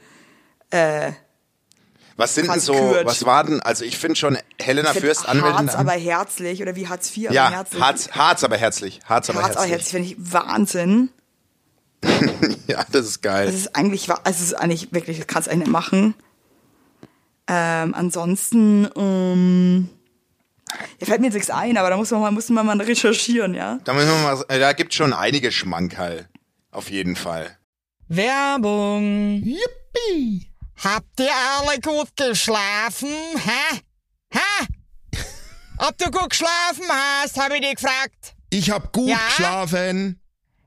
Was sind denn so, kürt. was war denn, also ich finde schon Helena find Fürst Anwältin. Harz aber herzlich oder wie Hartz IV aber ja, herzlich. Harz, Harz aber herzlich. Harz aber Harz aber herzlich. herzlich finde ich Wahnsinn. <laughs> Ja, das ist geil. Es ist eigentlich, also es ist eigentlich wirklich, das kannst du eigentlich nicht machen. Ähm, ansonsten, ähm, ja, fällt mir jetzt nichts ein, aber da muss man mal, muss man mal recherchieren, ja. da, müssen wir mal, äh, da gibt's schon einige Schmankerl. Auf jeden Fall. Werbung. Yippie! Habt ihr alle gut geschlafen? Hä? Hä? <laughs> Ob du gut geschlafen hast, habe ich dich gefragt. Ich hab gut Ja? geschlafen.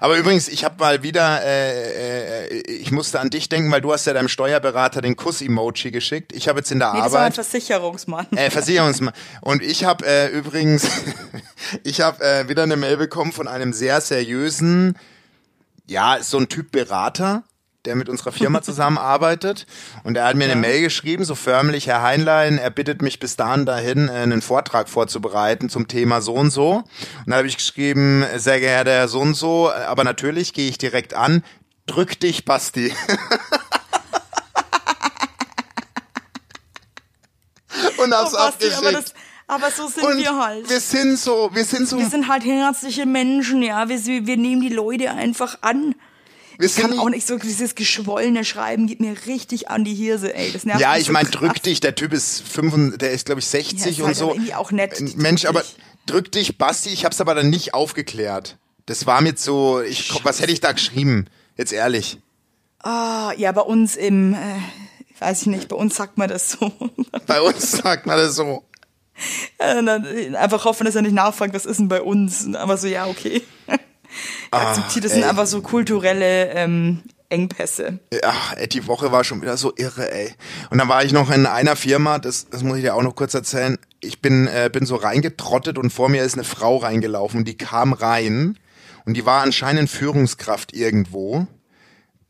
Aber übrigens, ich habe mal wieder, äh, äh, ich musste an dich denken, weil du hast ja deinem Steuerberater den Kuss-Emoji geschickt. Ich habe jetzt in der Nee, das war ein Arbeit Versicherungsmann. äh, Versicherungsmann. Und ich habe äh, übrigens, <laughs> ich habe äh, wieder eine Mail bekommen von einem sehr seriösen, ja, so ein Typ Berater, der mit unserer Firma zusammenarbeitet. Und er hat mir eine Mail geschrieben, so förmlich, Herr Heinlein, er bittet mich bis dahin dahin, äh, einen Vortrag vorzubereiten zum Thema so und so. Und da habe ich geschrieben, sehr geehrter Herr so und so, aber natürlich gehe ich direkt an, drück dich, Basti. <laughs> und hab's Oh, Basti, abgeschickt. aber, so sind und wir halt. wir sind so, wir sind so, Wir sind halt herzliche Menschen, ja. Wir, wir nehmen die Leute einfach an. Ich kann auch nicht so, dieses geschwollene Schreiben geht mir richtig an die Hirse, ey. Das nervt Ja, ich so meine, drück dich, der Typ ist 5, der ist glaube ich 60 Ja, und halt so. aber irgendwie auch nett. Ein Mensch, aber drück dich, Basti, ich hab's aber dann nicht aufgeklärt. Das war mit so, ich, was hätte ich da geschrieben? Jetzt ehrlich. Ah, ja, bei uns im, äh, weiß ich nicht, bei uns sagt man das so. <laughs> Bei uns sagt man das so. Äh, dann einfach hoffen, dass er nicht nachfragt, was ist denn bei uns? Einfach so, ja, okay. <laughs> Akzeptiert, das sind Ah, ey. einfach so kulturelle ähm, Engpässe. Ach, ey, die Woche war schon wieder so irre, ey. Und dann war ich noch in einer Firma, das, das muss ich dir auch noch kurz erzählen. Ich bin, äh, bin so reingetrottet und vor mir ist eine Frau reingelaufen und die kam rein und die war anscheinend Führungskraft irgendwo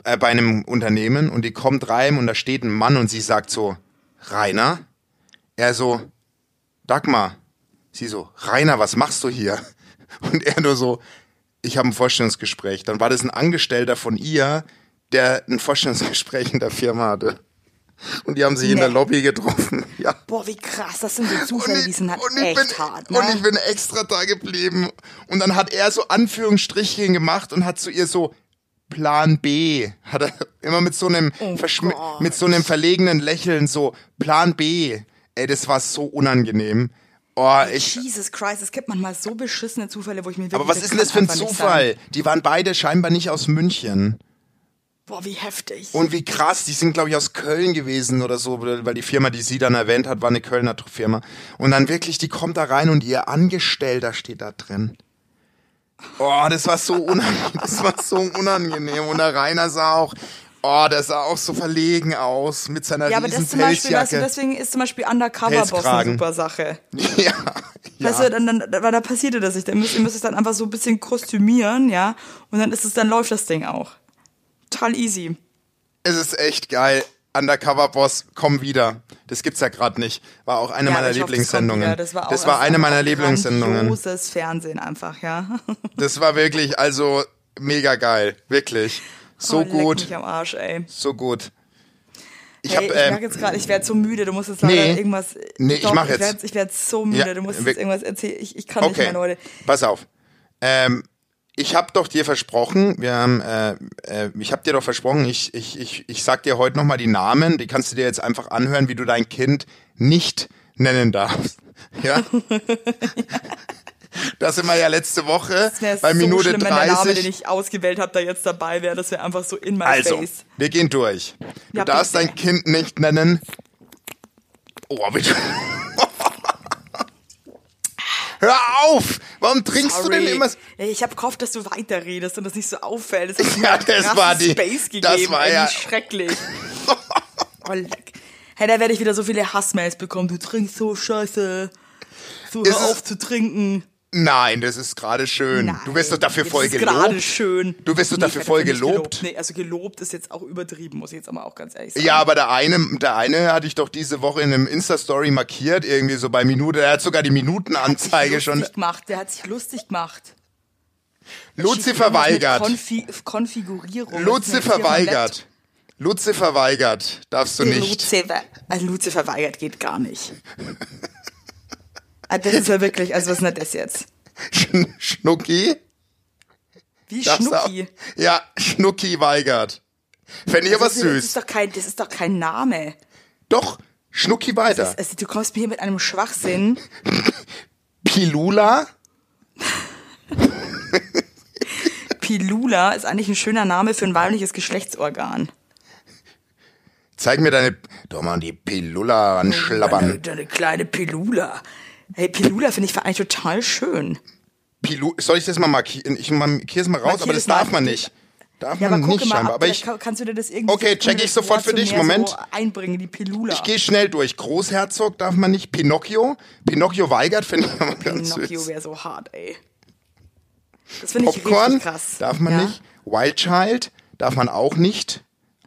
äh, bei einem Unternehmen und die kommt rein und da steht ein Mann und sie sagt so, Rainer? Er so, Dagmar. Sie so, Rainer, was machst du hier? Und er nur so, ich habe ein Vorstellungsgespräch. Dann war das ein Angestellter von ihr, der ein Vorstellungsgespräch in der Firma hatte. Und die haben sich in Nee. der Lobby getroffen. <laughs> Ja. Boah, wie krass, das sind so Zufälle, die sind halt und ich echt bin, hart, ne? Und ich bin extra da geblieben. Und dann hat er so Anführungsstrichchen gemacht und hat zu ihr so Plan B. Hat er immer mit so einem, Oh mit so einem verlegenen Lächeln so Plan B. Ey, das war so unangenehm. Oh, ich, Jesus Christ, es gibt manchmal so beschissene Zufälle, wo ich mir wirklich aber was ist denn das für ein Zufall? Die waren beide scheinbar nicht aus München. Boah, wie heftig. Und wie krass, die sind, glaube ich, aus Köln gewesen oder so, weil die Firma, die sie dann erwähnt hat, war eine Kölner Firma. Und dann wirklich, die kommt da rein und ihr Angestellter steht da drin. Oh, das war so unangenehm, das war so unangenehm. Und der Rainer sah auch, oh, der sah auch so verlegen aus mit seiner ja, aber riesen das zum Beispiel, weißt du, deswegen ist zum Beispiel Undercover-Boss eine Pelzkragen. super Sache. <laughs> ja, Weißt ja. du, dann, dann, weil da passierte das nicht. Dann müsst, ihr müsst es dann einfach so ein bisschen kostümieren, ja. Und dann ist es, dann läuft das Ding auch. Total easy. Es ist echt geil. Undercover Boss, komm wieder. Das gibt's ja gerade nicht. War auch eine Ja, meiner das Lieblingssendungen. wieder. Das war, auch das war eine meiner Lieblingssendungen. Grandioses Fernsehen einfach, ja. <laughs> Das war wirklich, also mega geil, wirklich. So Oh, leck gut, Mich am Arsch, ey. so gut. Ich hey, hab, ich ähm, merke jetzt gerade, ich werde so müde. Du musst jetzt leider Nee. irgendwas. Nee, ich Doch, mach jetzt. werd- Ich werde so müde. Ja, du musst jetzt irgendwas erzählen. Ich, ich kann nicht okay, mehr, Leute. pass auf. Ähm, ich habe doch dir versprochen, wir haben, äh, äh, ich habe dir doch versprochen, ich, ich, ich, ich sag dir heute nochmal die Namen, die kannst du dir jetzt einfach anhören, wie du dein Kind nicht nennen darfst. <laughs> Ja? <laughs> Das sind wir ja letzte Woche bei so Minute schlimm, wenn der Name, 30. den ich ausgewählt habe, da jetzt dabei wäre. Das wäre einfach so in my Also, face. wir gehen durch. Du Ja, darfst bitte. dein Kind nicht nennen. Oh, bitte. <laughs> Hör auf! Warum trinkst du denn Sorry. immer? Ich habe gehofft, dass du weiterredest und das nicht so auffällt. Das <laughs> Ja, das war die- Space gegeben. das war ja- schrecklich. <laughs> oh, leck. Hey, da werde ich wieder so viele Hassmails bekommen. Du trinkst so scheiße. So, Ist hör es- auf zu trinken. Nein, das ist gerade schön. Nein, du wirst doch dafür das voll ist gerade gelobt. schön. Du wirst doch dafür werde voll nicht gelobt. Nee, also gelobt ist jetzt auch übertrieben, muss ich jetzt aber auch ganz ehrlich sagen. Ja, aber der eine, der eine hatte ich doch diese Woche in einem Insta-Story markiert, irgendwie so bei Minute. Er hat sogar die Minutenanzeige lustig schon. gemacht. Der hat sich lustig gemacht. Lucifer weigert. Konfi Konfigurierung. Lucifer weigert. Lucifer weigert. Darfst du nicht. Lucifer, also Lucifer weigert geht gar nicht. <laughs> Ah, Das ist ja wirklich, also was ist denn das jetzt? Schn Schnucki? Wie Darfst auch- Schnucki. Ja, Schnucki weigert. Fände ich aber das, ist, das, süß. ist doch kein, das ist doch kein Name. Doch, Schnucki weiter. Also, du kommst mir hier mit einem Schwachsinn. <laughs> Pilula? <laughs> Pilula ist eigentlich ein schöner Name für ein weibliches Geschlechtsorgan. Zeig mir deine. Doch mal die Pilula Deine, anschlabbern. deine kleine Pilula. Hey, Pilula finde ich eigentlich total schön. Pilu Soll ich das mal markieren? Ich markiere es mal raus, Markier aber das mal. darf man nicht. Darf Ja, man aber nicht mal, scheinbar. ab, Aber ich, kannst du dir das irgendwie Okay, so- check ich sofort für dich. Moment. So einbringen, die Pilula. ich gehe schnell durch. Großherzog darf man nicht. Pinocchio? Pinocchio weigert, <laughs> finde ich aber ganz Pinocchio süß. wäre so hart, ey. Das finde ich Popcorn richtig krass. darf man ja? nicht. Wild Child darf man auch nicht.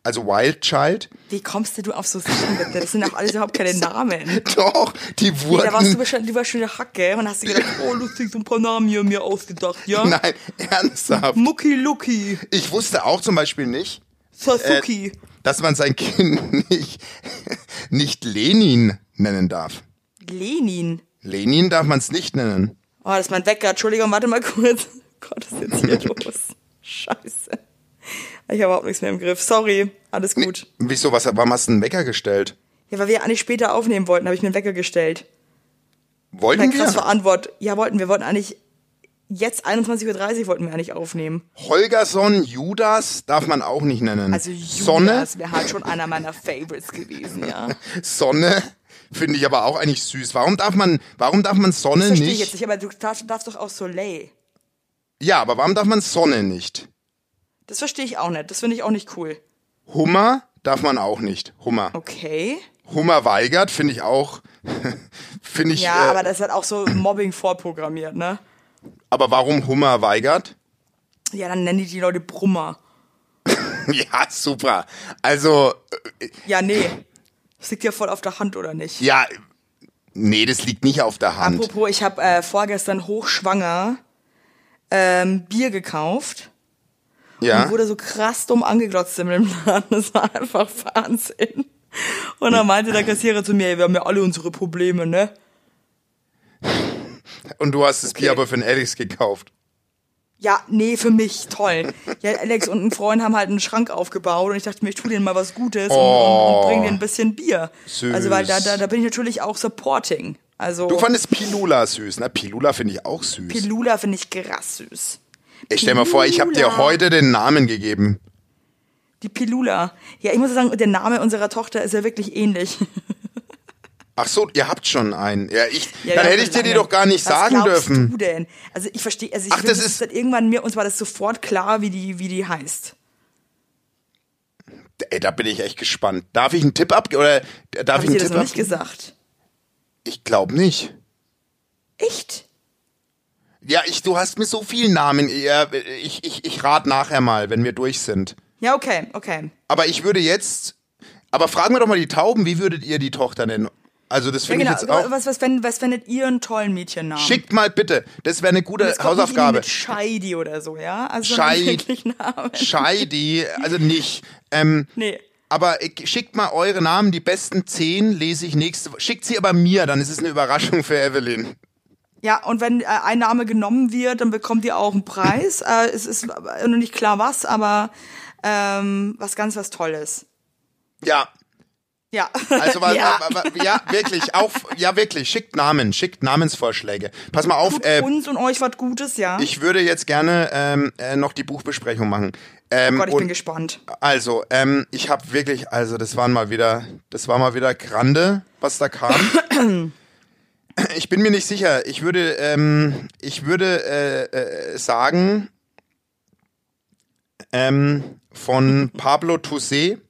Also Wild Child. Wie kommst du auf so Sachen bitte? Das sind doch alles überhaupt keine <laughs> Namen. Doch, die Nee, da warst du wurden. wahrscheinlich, du warst schon eine Hacke und hast dir gedacht, oh lustig, so ein paar Namen hier mir ausgedacht, ja? Nein, ernsthaft. Mucki Lucky, Ich wusste auch zum Beispiel nicht, Sasuki. dass man sein Kind <laughs> nicht, nicht Lenin nennen darf. Lenin. Lenin darf man es nicht nennen. Oh, das ist mein Wecker. Entschuldigung, warte mal kurz. <laughs> Gott, was ist jetzt hier los? Scheiße. Ich habe überhaupt nichts mehr im Griff. Sorry, alles gut. Wieso, was, warum hast du einen Wecker gestellt? Ja, weil wir eigentlich später aufnehmen wollten, habe ich mir einen Wecker gestellt. Wollten Mein krass wir? verantwortet. Ja, wollten wir. wollten eigentlich jetzt 21.30 Uhr wollten wir eigentlich aufnehmen. Holgersson, Judas darf man auch nicht nennen. Also Judas Sonne, wäre halt schon einer meiner Favorites gewesen, ja. <laughs> Sonne finde ich aber auch eigentlich süß. Warum darf man, warum darf man Sonne Das verstehe nicht? ich jetzt nicht, aber du darfst, darfst doch auch Soleil. Ja, aber warum darf man Sonne nicht? Das verstehe ich auch nicht. Das finde ich auch nicht cool. Hummer darf man auch nicht. Hummer. Okay. Hummer weigert finde ich auch, <laughs> finde ich. Ja, äh, aber das ist halt auch so Mobbing vorprogrammiert, ne? aber warum Hummer weigert? Ja, dann nennen die die Leute Brummer. <laughs> Ja, super. Also, äh, Ja, nee. Das liegt ja voll auf der Hand, oder nicht? ja, nee, das liegt nicht auf der Hand. Apropos, ich habe äh, vorgestern hochschwanger ähm, Bier gekauft ja. und wurde so krass dumm angeglotzt dem Laden. <laughs> Das war einfach Wahnsinn. Und dann meinte der Kassierer zu mir, wir haben ja alle unsere Probleme, ne? Und du hast das Bier Okay. aber für den Alex gekauft. Ja, nee, für mich, toll. Ja, Alex und ein Freund haben halt einen Schrank aufgebaut und ich dachte mir, ich tu denen mal was Gutes und, und, und bring denen ein bisschen Bier. Süß. Also, weil da, da, da bin ich natürlich auch supporting. Also, Du fandest Pilula süß, ne? Pilula finde ich auch süß. Pilula finde ich krass süß. Ich stell mal vor, ich habe dir heute den Namen gegeben. Die Pilula. Ja, ich muss sagen, der Name unserer Tochter ist ja wirklich ähnlich. Ach so, ihr habt schon einen. Ja, ich, Ja, dann hätte ich dir die doch gar nicht Was sagen glaubst dürfen. du denn? Also ich verstehe, also ich Ach, das ist- irgendwann mir uns war das sofort klar, wie die, wie die heißt. Ey, da bin ich echt gespannt. Darf ich einen Tipp ab oder darf Habe ich einen das Tipp noch nicht gesagt? Ich glaube nicht. Echt? Ja, ich, du hast mir so viele Namen. Ja, Ich, ich, ich rat nachher mal, wenn wir durch sind. Ja, okay, okay. Aber ich würde jetzt. Aber fragen wir doch mal die Tauben, wie würdet ihr die Tochter nennen? Also das Ja, finde genau. ich jetzt auch. Was, was, fänd- was fändet ihr einen tollen Mädchennamen? Schickt mal bitte. Das wäre eine gute Hausaufgabe. Nicht mit Scheidi oder so, ja? Also wirklich Namen. Scheidi, also nicht. Ähm, Nee. Aber schickt mal eure Namen, die besten zehn lese ich nächste Woche. Schickt sie aber mir, dann ist es eine Überraschung für Evelyn. Ja, und wenn äh, ein Name genommen wird, dann bekommt ihr auch einen Preis. <laughs> äh, es ist noch nicht klar was, aber ähm, was ganz was Tolles. Ja, Ja. also weil, <laughs> ja. ja. ja, wirklich, auch, ja wirklich, schickt Namen, schickt Namensvorschläge. Pass mal auf, Tut äh, uns und euch was Gutes, ja. ich würde jetzt gerne ähm, äh, noch die Buchbesprechung machen. Ähm, oh Gott, ich und- bin gespannt. Also, ähm, ich habe wirklich, also das waren mal wieder, das war mal wieder Grande, was da kam. <coughs> Ich bin mir nicht sicher. Ich würde, ähm, ich würde äh, äh, sagen ähm, von Pablo Toussaint.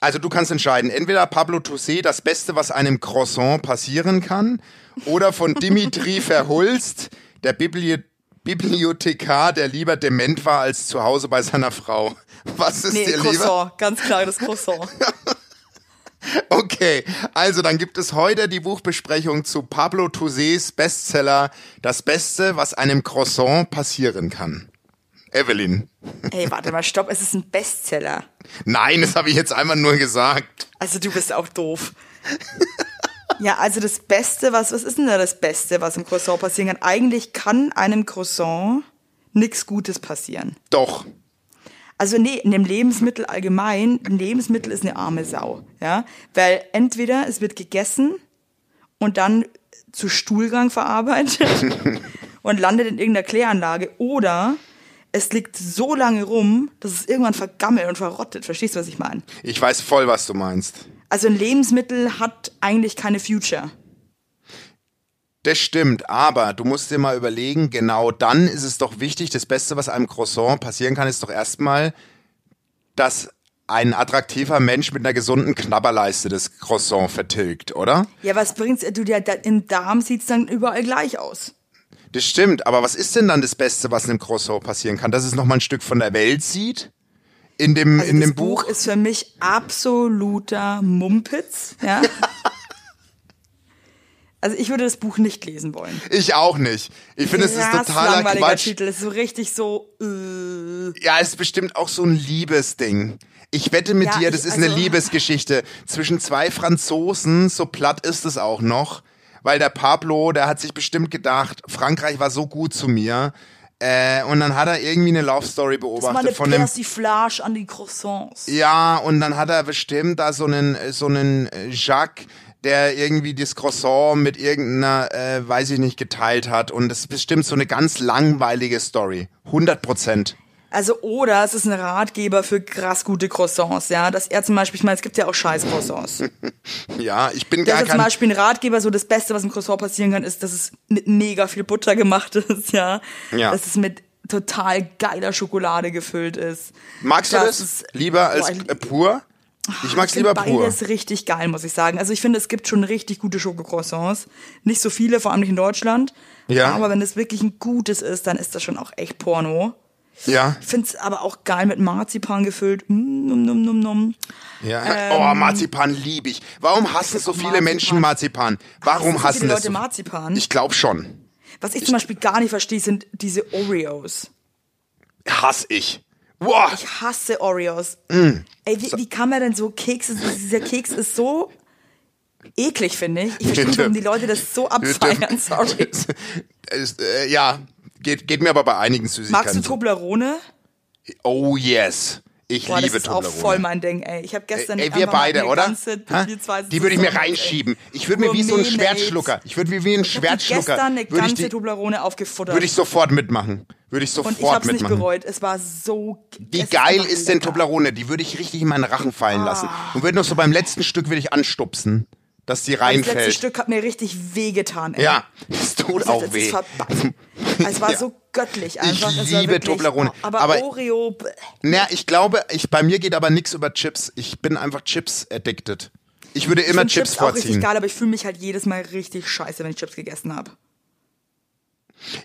Also du kannst entscheiden, entweder Pablo Toussaint, das Beste, was einem Croissant passieren kann, oder von Dimitri <laughs> Verhulst, der Bibli Bibliothekar, der lieber dement war als zu Hause bei seiner Frau. Was ist Nee, dir lieber? Croissant, ganz klar das Croissant. <laughs> <laughs> Okay, also dann gibt es heute die Buchbesprechung zu Pablo Toussaints Bestseller Das Beste, was einem Croissant passieren kann. Evelyn. <laughs> Ey, warte mal, stopp, es ist ein Bestseller. Nein, das habe ich jetzt einmal nur gesagt. Also du bist auch doof. <laughs> Ja, also das Beste, was, was ist denn da das Beste, was im Croissant passieren kann? Eigentlich kann einem Croissant nichts Gutes passieren. Doch. Also nee, in dem Lebensmittel allgemein, ein Lebensmittel ist eine arme Sau, ja, weil entweder es wird gegessen und dann zu Stuhlgang verarbeitet <laughs> und landet in irgendeiner Kläranlage oder es liegt so lange rum, dass es irgendwann vergammelt und verrottet. Verstehst du, was ich meine? Ich weiß voll, was du meinst. Also ein Lebensmittel hat eigentlich keine Future. Das stimmt, aber du musst dir mal überlegen, genau dann ist es doch wichtig, das Beste, was einem Croissant passieren kann, ist doch erstmal, dass ein attraktiver Mensch mit einer gesunden Knabberleiste das Croissant vertilgt, oder? Ja, was bringt's? Du, der, der, im Darm sieht's dann überall gleich aus. Das stimmt, aber was ist denn dann das Beste, was einem Croissant passieren kann? Dass es nochmal ein Stück von der Welt sieht? In dem, Also in das dem Buch? ist für mich absoluter Mumpitz. Ja? <laughs> also ich würde das Buch nicht lesen wollen. Ich auch nicht. Ich finde, es ist totaler Quatsch. Titel. Es ist so richtig so. Äh. Ja, es ist bestimmt auch so ein Liebesding. Ich wette mit Ja, dir, das ich- ist eine also- Liebesgeschichte zwischen zwei Franzosen, so platt ist es auch noch, weil der Pablo, der hat sich bestimmt gedacht, Frankreich war so gut zu mir. Äh, und dann hat er irgendwie eine Love Story Das ist mal beobachtet eine von dem Persiflage an die Croissants. Ja, und dann hat er bestimmt da so einen, so einen äh, Jacques, der irgendwie das Croissant mit irgendeiner, äh, weiß ich nicht, geteilt hat. Und das ist bestimmt so eine ganz langweilige Story. 100 Prozent. Also oder es ist ein Ratgeber für krass gute Croissants, ja. Dass er zum Beispiel, ich meine, es gibt ja auch scheiß Croissants. <laughs> Ja, ich bin gar ja zum kein... Beispiel ein Ratgeber, so das Beste, was im Croissant passieren kann, ist, dass es mit mega viel Butter gemacht ist, ja. Ja. Dass es mit total geiler Schokolade gefüllt ist. Magst du das ist- lieber als Boah, pur? Ich mag's finde lieber pur. Beides richtig geil, muss ich sagen. Also ich finde, es gibt schon richtig gute Schokocroissants. Nicht so viele, vor allem nicht in Deutschland. Ja. Aber wenn es wirklich ein gutes ist, dann ist das schon auch echt Porno. Ja, Ich finde es aber auch geil mit Marzipan gefüllt. Mm, num, num, num, num. ja. Ähm, oh, Marzipan liebe ich. Warum hassen so viele Marzipan. Menschen Marzipan? Warum so hassen viele das? Leute Marzipan? Ich glaube schon. Was ich, zum Beispiel gar nicht verstehe, sind diese Oreos. Hass ich. Boah. Ich hasse Oreos. Mm. Ey, wie, wie kann man denn so Kekse, dieser Keks ist so eklig, finde ich. Ich verstehe nicht, warum die Leute das so abfeiern, <laughs> sorry. Äh, ja, geht, geht mir aber bei einigen Süßigkeiten. Magst du. Toblerone? Oh yes. Ich Boah, liebe das ist auch voll mein Ding, ey. Ich habe gestern Ey, wir beide, eine oder? Ganze, zwei Die würde ich mir ey. reinschieben. Ich würde mir wie so ein Schwertschlucker. Ich würde wie, wie ein Ich die Schwertschlucker. gestern eine ich, ganze die, Toblerone aufgefuttert. würde ich sofort mitmachen. Würde ich und ich sofort hab's nicht mitmachen. bereut. Es war so. Wie geil ist denn. Toblerone? Die würde ich richtig in meinen Rachen fallen lassen. Ah. Und würde noch so beim letzten Stück würde ich anstupsen, dass die Das letzte reinfällt. Stück hat mir richtig wehgetan, ey. Ja, es tut auch weh. Es war Ja. so göttlich einfach. Ich liebe wirklich, Toblerone. Aber, Aber- Oreo. Naja, ich glaube, ich, bei mir geht aber nichts über Chips. Ich bin einfach Chips addicted. Ich würde Ich immer find Chips, auch richtig vorziehen. geil, aber ich fühle mich halt jedes Mal richtig scheiße, wenn ich Chips gegessen habe.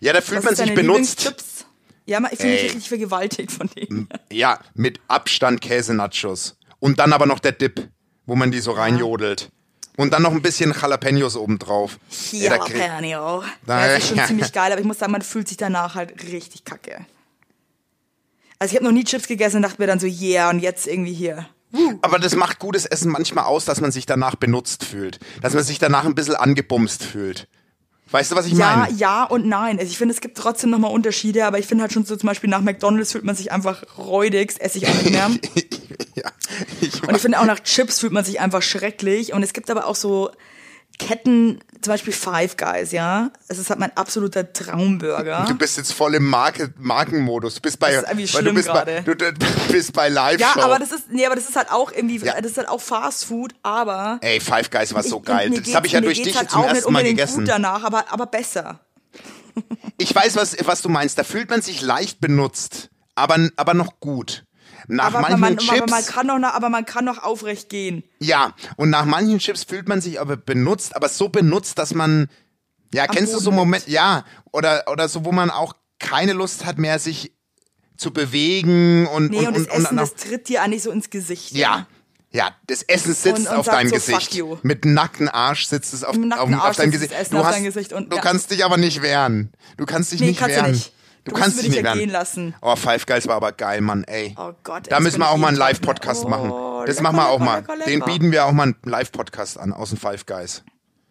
Ja, da fühlt man sich benutzt. Chips? Ja, ich fühle mich richtig vergewaltigt von denen. Ja, mit Abstand Käse-Nachos. Und dann aber noch der Dip, wo man die so reinjodelt. Und dann noch ein bisschen Jalapenos obendrauf. Jalapeno. Da- Ja, das ist schon <laughs> ziemlich geil, aber ich muss sagen, man fühlt sich danach halt richtig kacke. Also ich habe noch nie Chips gegessen und dachte mir dann so, yeah, und jetzt irgendwie hier. Aber das macht gutes Essen manchmal aus, dass man sich danach benutzt fühlt. Dass man sich danach ein bisschen angebumst fühlt. Weißt du, was ich Ja, meine? ja und nein. Also ich finde, es gibt trotzdem nochmal Unterschiede, aber ich finde halt schon so zum Beispiel nach McDonalds fühlt man sich einfach räudig, das esse ich auch nicht mehr. <laughs> ja. Ich Und ich finde auch nach Chips fühlt man sich einfach schrecklich. Und es gibt aber auch so Ketten, zum Beispiel Five Guys, ja. Es ist halt mein absoluter Traumburger. Du bist jetzt voll im Marke Markenmodus. Du bist bei, Das ist irgendwie weil du schlimm bist bei, gerade. du, du bist bei Live Ja, Show. aber das ist, nee, aber das ist halt auch irgendwie, Ja. das ist halt auch Fast Food, aber. Ey, Five Guys war so ich- geil. Das habe ich ja durch dich halt zum ersten Mal gegessen. gut danach, aber, aber besser. Ich weiß, was, was du meinst. Da fühlt man sich leicht benutzt, aber, aber noch gut. Nach Aber manchen man, Chips, aber man kann noch, aber man kann noch aufrecht gehen. ja, und nach manchen Chips fühlt man sich aber benutzt, aber so benutzt, dass man, ja, kennst du Boden so liegt. Moment, ja, oder, oder so, wo man auch keine Lust hat mehr, sich zu bewegen und, Nee, und, und, das und, Essen, und, das tritt dir eigentlich so ins Gesicht. ja. Ja, das Essen sitzt auf deinem so, Gesicht. fuck you. Mit nackten Arsch sitzt es auf, auf, auf Arsch dein sitzt das Gesicht. Du auf hast, dein Gesicht und- du ja. kannst dich aber nicht wehren. Du kannst dich Nee, nicht kannst wehren. du nicht. Du, Du kannst mich nicht ja wehren. gehen lassen. Oh, Five Guys war aber geil, Mann, ey. Oh Gott, Da müssen wir auch mal einen Live-Podcast ne? machen. Oh, Das lecker, machen wir auch lecker, mal. lecker, Den bieten wir auch mal einen Live-Podcast an, aus dem Five Guys.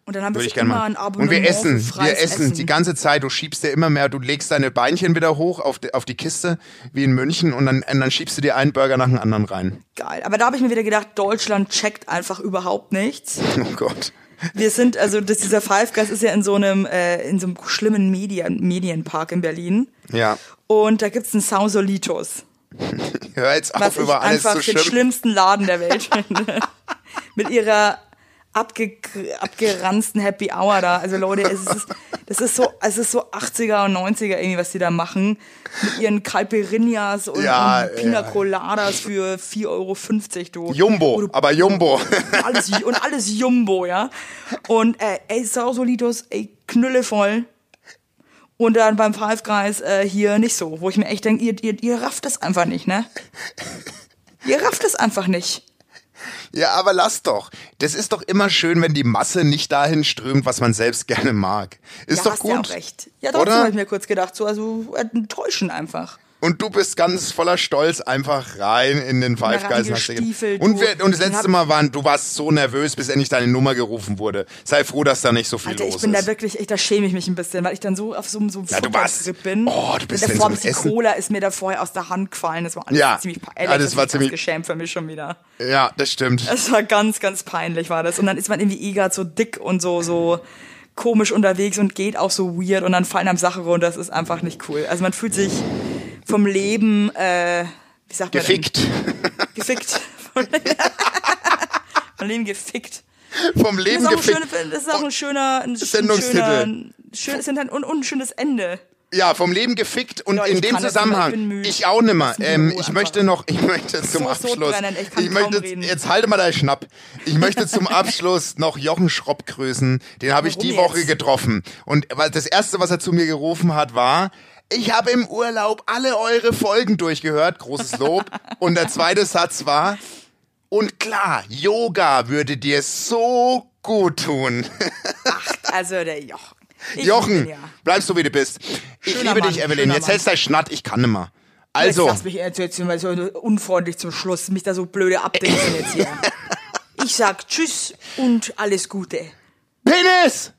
Und dann haben wir Würde gerne immer mal. ein Und Abonnement wir essen, wir freies essen die ganze Zeit. Du schiebst dir immer mehr, du legst deine Beinchen wieder hoch auf die, auf die Kiste, wie in München, und dann, und dann schiebst du dir einen Burger nach dem anderen rein. Geil. Aber da habe ich mir wieder gedacht, Deutschland checkt einfach überhaupt nichts. <laughs> Oh Gott. Wir sind, also das, dieser Five Guys ist ja in so einem, äh, in so einem schlimmen Medien, Medienpark in Berlin. Ja. Und da gibt's einen Sausolitos. <laughs> Hör jetzt Was auf, ich über alles einfach zu den schlimmsten Laden der Welt finde. <laughs> Mit ihrer abge abgeranzten Happy Hour da. Also Leute, es ist, das ist so, es ist so 80er und 90er irgendwie, was die da machen. Mit ihren Caipirinhas und, Ja, und Pina ja. Coladas für 4,50 Euro, du. Jumbo, du aber Jumbo. <laughs> alles, und alles Jumbo, ja. Und äh, ey, Sausolitos, ey, knüllevoll. Und dann beim Five Guys äh, hier nicht so, wo ich mir echt denke, ihr, ihr, ihr rafft es einfach nicht, ne? <laughs> Ihr rafft es einfach nicht. Ja, aber lass doch. Das ist doch immer schön, wenn die Masse nicht dahin strömt, was man selbst <laughs> gerne mag. Ist ja, doch hast gut. ja auch recht. Ja, trotzdem habe ich mir kurz gedacht, so, also enttäuschen einfach. Und du bist ganz voller Stolz einfach rein in den Five Guys. und wir, und das letzte Mal waren, du warst so nervös, bis endlich deine Nummer gerufen wurde. Sei froh, dass da nicht so viel Alter, los ich bin ist. da wirklich, echt, da schäme ich mich ein bisschen, weil ich dann so auf so, einem- so einem Ja, du warst- bin. Oh, du bist in davor so einem die Essen. Cola ist mir da vorher aus der Hand gefallen. Das war alles Ja. ziemlich Ja, peinlich. das war ich ziemlich- geschämt für mich schon wieder. ja, das stimmt. Es war ganz, ganz peinlich, war das. Und dann ist man irgendwie eh grad so dick und so, so komisch unterwegs und geht auch so weird und dann fallen einem Sachen runter. Das ist einfach nicht cool. Also man fühlt sich vom Leben, äh, wie sagt man? denn? Gefickt. <laughs> <laughs> Gefickt. Vom Leben gefickt. Vom Das Leben ist ein, gefickt. schöne, das ist auch ein schöner, ein Sendungstitel. schöner, schön, es sind ein, und, und ein schönes Ende. Ja, vom Leben gefickt und Ja, in dem das Zusammenhang, ich ich auch nimmer. Ähm, ich möchte noch, ich möchte zum So Abschluss, sodbrennend, ich ich möchte, reden. jetzt halte mal deinen Schnapp. Ich möchte zum Abschluss noch Jochen Schropp grüßen. Den habe ich die Woche jetzt? getroffen. Und weil das erste, was er zu mir gerufen hat, war, ich habe im Urlaub alle eure Folgen durchgehört. Großes Lob. Und der zweite Satz war, und klar, Yoga würde dir so gut tun. Also der Jochen. Ich Jochen, ja. bleibst du wie du bist. Ich Schöner liebe Mann, dich, Evelyn. Jetzt hältst du Schnatt, ich kann nimmer. Also, lass mich jetzt, jetzt so unfreundlich zum Schluss, mich da so blöde abdenken jetzt hier. <laughs> Ich sag Tschüss und alles Gute. Penis!